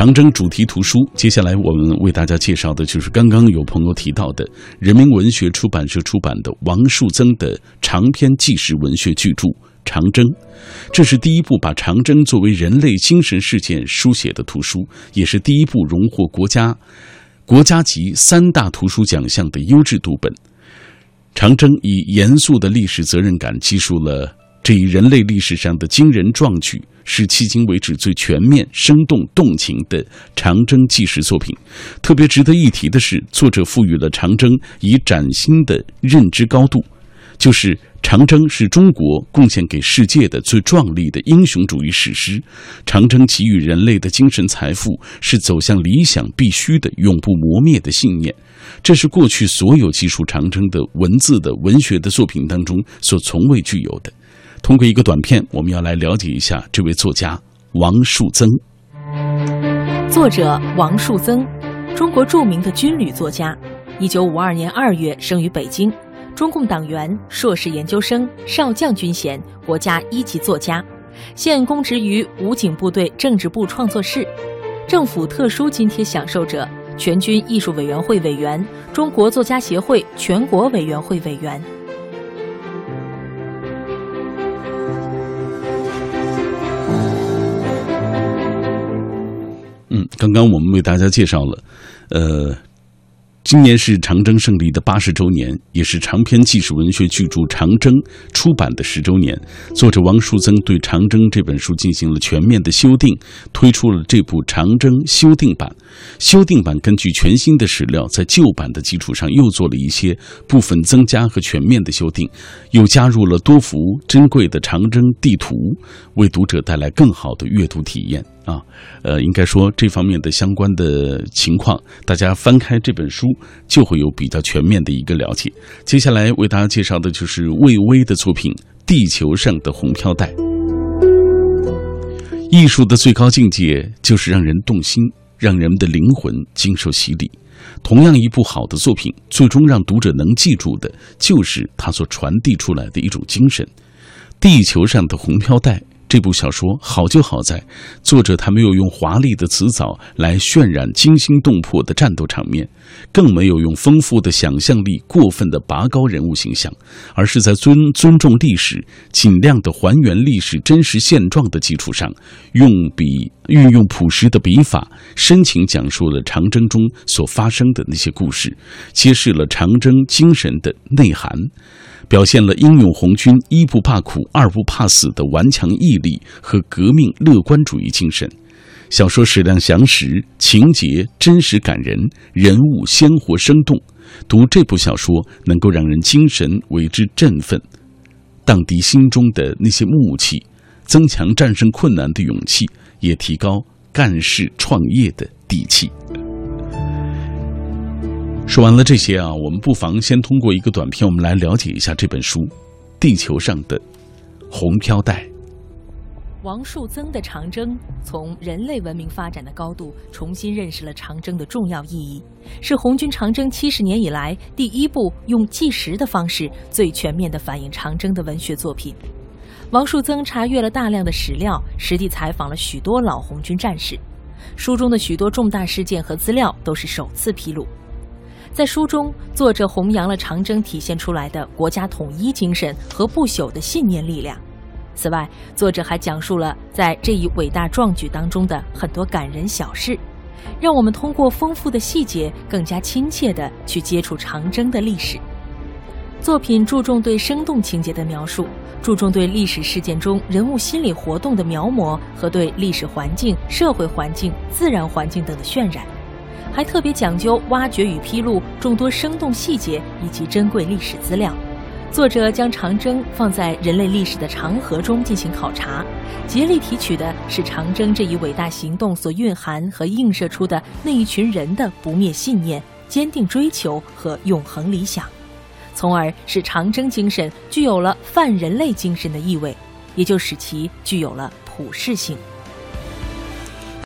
长征主题图书。接下来我们为大家介绍的就是刚刚有朋友提到的人民文学出版社出版的王树增的长篇纪实文学巨著《长征》，这是第一部把长征作为人类精神事件书写的图书，也是第一部荣获国家国家级三大图书奖项的优质读本。长征以严肃的历史责任感记述了这一人类历史上的惊人壮举，是迄今为止最全面、生动、动情的长征纪实作品。特别值得一提的是，作者赋予了长征以崭新的认知高度，就是长征是中国贡献给世界的最壮丽的英雄主义史诗。长征给予人类的精神财富，是走向理想必须的、永不磨灭的信念。这是过去所有记述长征的文字的文学的作品当中所从未具有的。通过一个短片，我们要来了解一下这位作家王树增。作者王树增，中国著名的军旅作家。一九五二年二月生于北京，中共党员、硕士研究生、少将军衔，国家一级作家。现公职于武警部队政治部创作室，政府特殊津贴享受者。全军艺术委员会委员，中国作家协会全国委员会委员。嗯，刚刚我们为大家介绍了，呃。今年是长征胜利的八十周年，也是长篇纪实文学巨著《长征》出版的十周年。作者王树增对《长征》这本书进行了全面的修订，推出了这部《长征》修订版。修订版根据全新的史料，在旧版的基础上又做了一些部分增加和全面的修订，又加入了多幅珍贵的长征地图，为读者带来更好的阅读体验。啊，呃，应该说这方面的相关的情况，大家翻开这本书就会有比较全面的一个了解。接下来为大家介绍的就是魏巍的作品《地球上的红飘带》。艺术的最高境界就是让人动心，让人们的灵魂经受洗礼。同样，一部好的作品，最终让读者能记住的，就是它所传递出来的一种精神。《地球上的红飘带》。这部小说好就好在，作者他没有用华丽的词藻来渲染惊心动魄的战斗场面，更没有用丰富的想象力过分的拔高人物形象，而是在尊尊重历史、尽量的还原历史真实现状的基础上，用笔运用朴实的笔法，深情讲述了长征中所发生的那些故事，揭示了长征精神的内涵。表现了英勇红军一不怕苦、二不怕死的顽强毅力和革命乐观主义精神。小说史量详实，情节真实感人，人物鲜活生动。读这部小说能够让人精神为之振奋，荡涤心中的那些木气，增强战胜困难的勇气，也提高干事创业的底气。说完了这些啊，我们不妨先通过一个短片，我们来了解一下这本书《地球上的红飘带》。王树增的《长征》从人类文明发展的高度重新认识了长征的重要意义，是红军长征七十年以来第一部用纪实的方式最全面的反映长征的文学作品。王树增查阅了大量的史料，实地采访了许多老红军战士，书中的许多重大事件和资料都是首次披露。在书中，作者弘扬了长征体现出来的国家统一精神和不朽的信念力量。此外，作者还讲述了在这一伟大壮举当中的很多感人小事，让我们通过丰富的细节，更加亲切地去接触长征的历史。作品注重对生动情节的描述，注重对历史事件中人物心理活动的描摹和对历史环境、社会环境、自然环境等的渲染。还特别讲究挖掘与披露众多生动细节以及珍贵历史资料。作者将长征放在人类历史的长河中进行考察，竭力提取的是长征这一伟大行动所蕴含和映射出的那一群人的不灭信念、坚定追求和永恒理想，从而使长征精神具有了泛人类精神的意味，也就使其具有了普世性。